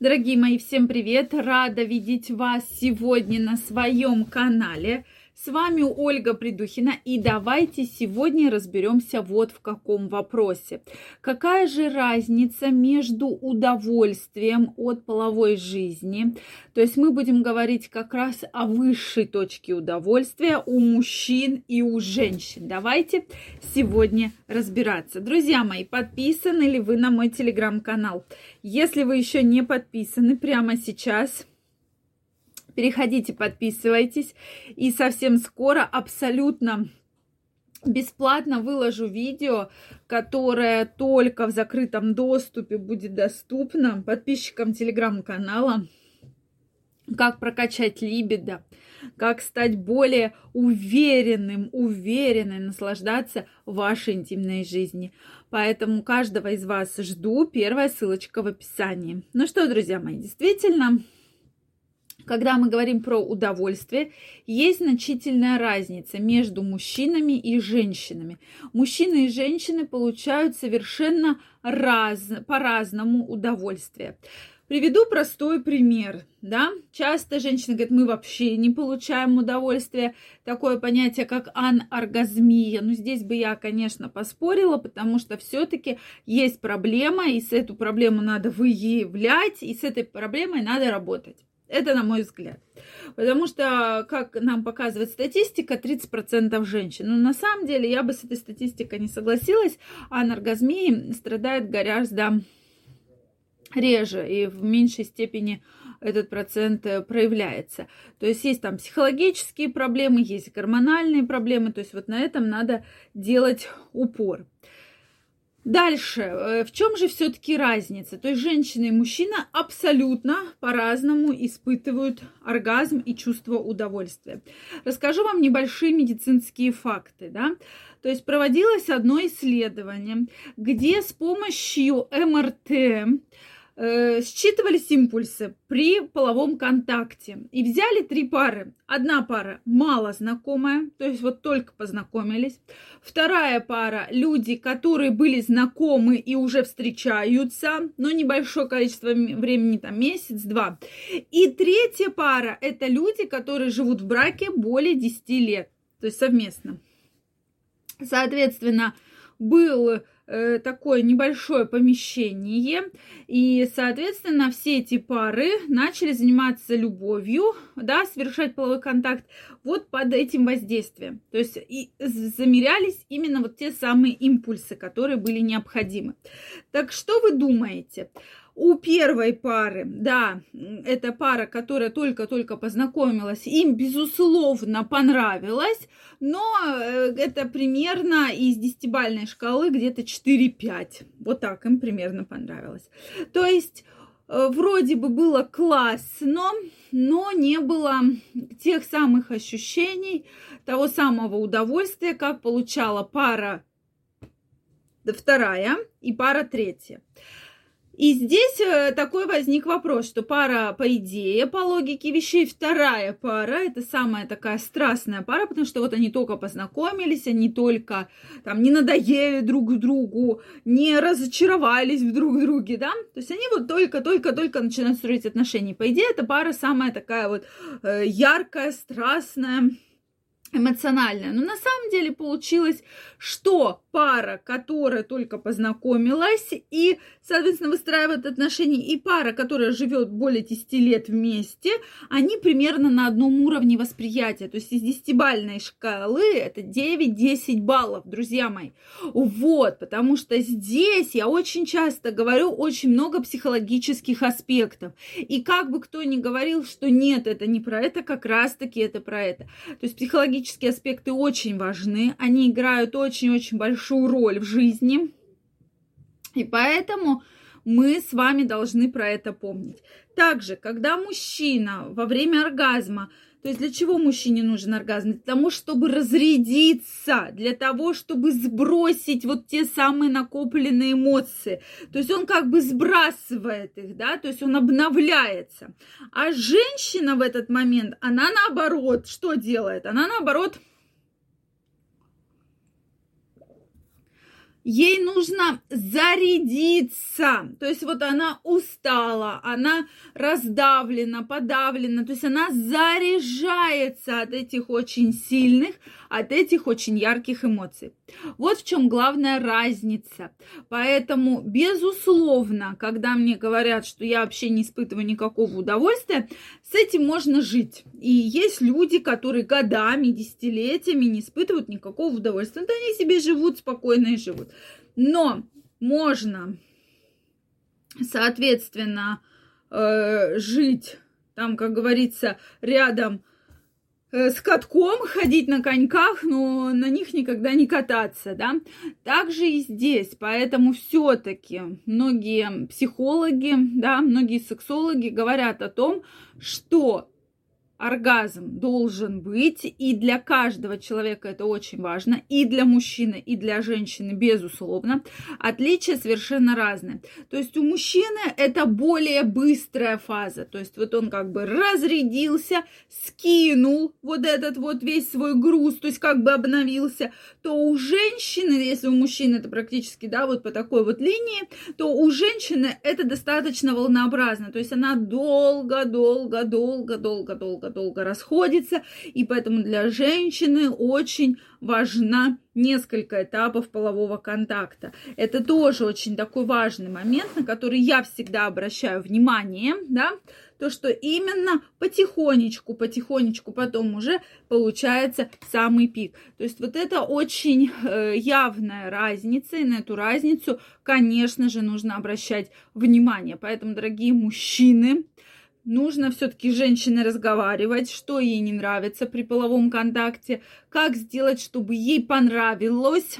Дорогие мои, всем привет! Рада видеть вас сегодня на своем канале. С вами Ольга Придухина, и давайте сегодня разберемся вот в каком вопросе. Какая же разница между удовольствием от половой жизни? То есть мы будем говорить как раз о высшей точке удовольствия у мужчин и у женщин. Давайте сегодня разбираться. Друзья мои, подписаны ли вы на мой телеграм-канал? Если вы еще не подписаны, прямо сейчас Переходите, подписывайтесь. И совсем скоро абсолютно бесплатно выложу видео, которое только в закрытом доступе будет доступно подписчикам телеграм-канала. Как прокачать либидо, как стать более уверенным, уверенной, наслаждаться вашей интимной жизни. Поэтому каждого из вас жду. Первая ссылочка в описании. Ну что, друзья мои, действительно, когда мы говорим про удовольствие, есть значительная разница между мужчинами и женщинами. Мужчины и женщины получают совершенно раз, по-разному удовольствие. Приведу простой пример, да. Часто женщины говорят, мы вообще не получаем удовольствия. Такое понятие, как аноргазмия. Но здесь бы я, конечно, поспорила, потому что все-таки есть проблема, и с эту проблему надо выявлять, и с этой проблемой надо работать. Это на мой взгляд. Потому что, как нам показывает статистика, 30% женщин. Но на самом деле я бы с этой статистикой не согласилась. А аноргазмии страдает гораздо реже и в меньшей степени этот процент э, проявляется. То есть есть там психологические проблемы, есть гормональные проблемы. То есть вот на этом надо делать упор. Дальше, э, в чем же все-таки разница? То есть женщина и мужчина абсолютно по-разному испытывают оргазм и чувство удовольствия. Расскажу вам небольшие медицинские факты, да. То есть проводилось одно исследование, где с помощью МРТ считывались импульсы при половом контакте. И взяли три пары. Одна пара мало знакомая, то есть вот только познакомились. Вторая пара люди, которые были знакомы и уже встречаются, но небольшое количество времени, там месяц-два. И третья пара это люди, которые живут в браке более 10 лет, то есть совместно. Соответственно, был Э, такое небольшое помещение, и, соответственно, все эти пары начали заниматься любовью, да, совершать половой контакт вот под этим воздействием. То есть и замерялись именно вот те самые импульсы, которые были необходимы. Так что вы думаете? У первой пары, да, это пара, которая только-только познакомилась, им, безусловно, понравилось, но э, это примерно из десятибальной шкалы где-то 4-5. Вот так им примерно понравилось. То есть э, вроде бы было классно, но не было тех самых ощущений, того самого удовольствия, как получала пара вторая и пара третья. И здесь э, такой возник вопрос, что пара, по идее, по логике вещей, вторая пара, это самая такая страстная пара, потому что вот они только познакомились, они только там не надоели друг другу, не разочаровались в друг друге, да, то есть они вот только-только-только начинают строить отношения. По идее, эта пара самая такая вот э, яркая, страстная, эмоциональная. Но на самом деле получилось, что пара, которая только познакомилась и, соответственно, выстраивает отношения, и пара, которая живет более 10 лет вместе, они примерно на одном уровне восприятия. То есть из 10-бальной шкалы это 9-10 баллов, друзья мои. Вот, потому что здесь я очень часто говорю очень много психологических аспектов. И как бы кто ни говорил, что нет, это не про это, как раз-таки это про это. То есть психологические аспекты очень важны, они играют очень-очень большую роль в жизни. И поэтому мы с вами должны про это помнить. Также, когда мужчина во время оргазма то есть для чего мужчине нужен оргазм? Для того, чтобы разрядиться, для того, чтобы сбросить вот те самые накопленные эмоции. То есть он как бы сбрасывает их, да, то есть он обновляется. А женщина в этот момент, она наоборот, что делает? Она наоборот ей нужно зарядиться. То есть вот она устала, она раздавлена, подавлена. То есть она заряжается от этих очень сильных, от этих очень ярких эмоций. Вот в чем главная разница. Поэтому, безусловно, когда мне говорят, что я вообще не испытываю никакого удовольствия, с этим можно жить. И есть люди, которые годами, десятилетиями не испытывают никакого удовольствия. Вот они себе живут спокойно и живут. Но можно, соответственно, э, жить там, как говорится, рядом Э, с катком ходить на коньках, но на них никогда не кататься, да. Также и здесь, поэтому все-таки многие психологи, да, многие сексологи говорят о том, что оргазм должен быть, и для каждого человека это очень важно, и для мужчины, и для женщины, безусловно. Отличия совершенно разные. То есть у мужчины это более быстрая фаза, то есть вот он как бы разрядился, скинул вот этот вот весь свой груз, то есть как бы обновился, то у женщины, если у мужчины это практически, да, вот по такой вот линии, то у женщины это достаточно волнообразно, то есть она долго, долго, долго, долго, долго долго расходится, и поэтому для женщины очень важна несколько этапов полового контакта. Это тоже очень такой важный момент, на который я всегда обращаю внимание, да, то, что именно потихонечку, потихонечку потом уже получается самый пик. То есть вот это очень э, явная разница, и на эту разницу, конечно же, нужно обращать внимание. Поэтому, дорогие мужчины, нужно все-таки с женщиной разговаривать, что ей не нравится при половом контакте, как сделать, чтобы ей понравилось,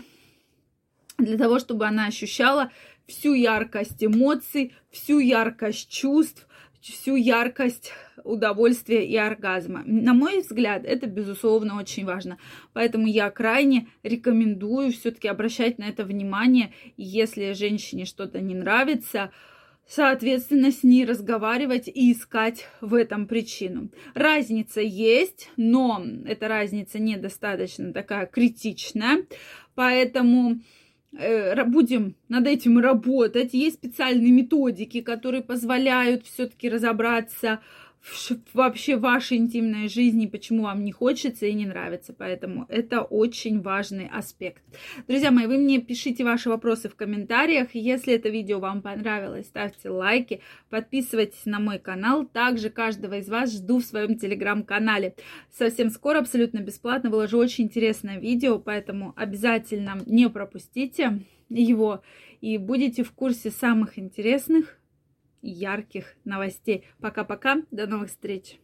для того, чтобы она ощущала всю яркость эмоций, всю яркость чувств, всю яркость удовольствия и оргазма. На мой взгляд, это, безусловно, очень важно. Поэтому я крайне рекомендую все-таки обращать на это внимание. Если женщине что-то не нравится, соответственно, с ней разговаривать и искать в этом причину. Разница есть, но эта разница недостаточно такая критичная, поэтому э, будем над этим работать. Есть специальные методики, которые позволяют все-таки разобраться вообще вашей интимной жизни, почему вам не хочется и не нравится. Поэтому это очень важный аспект. Друзья мои, вы мне пишите ваши вопросы в комментариях. Если это видео вам понравилось, ставьте лайки, подписывайтесь на мой канал. Также каждого из вас жду в своем телеграм-канале. Совсем скоро, абсолютно бесплатно, выложу очень интересное видео, поэтому обязательно не пропустите его и будете в курсе самых интересных ярких новостей. Пока-пока, до новых встреч!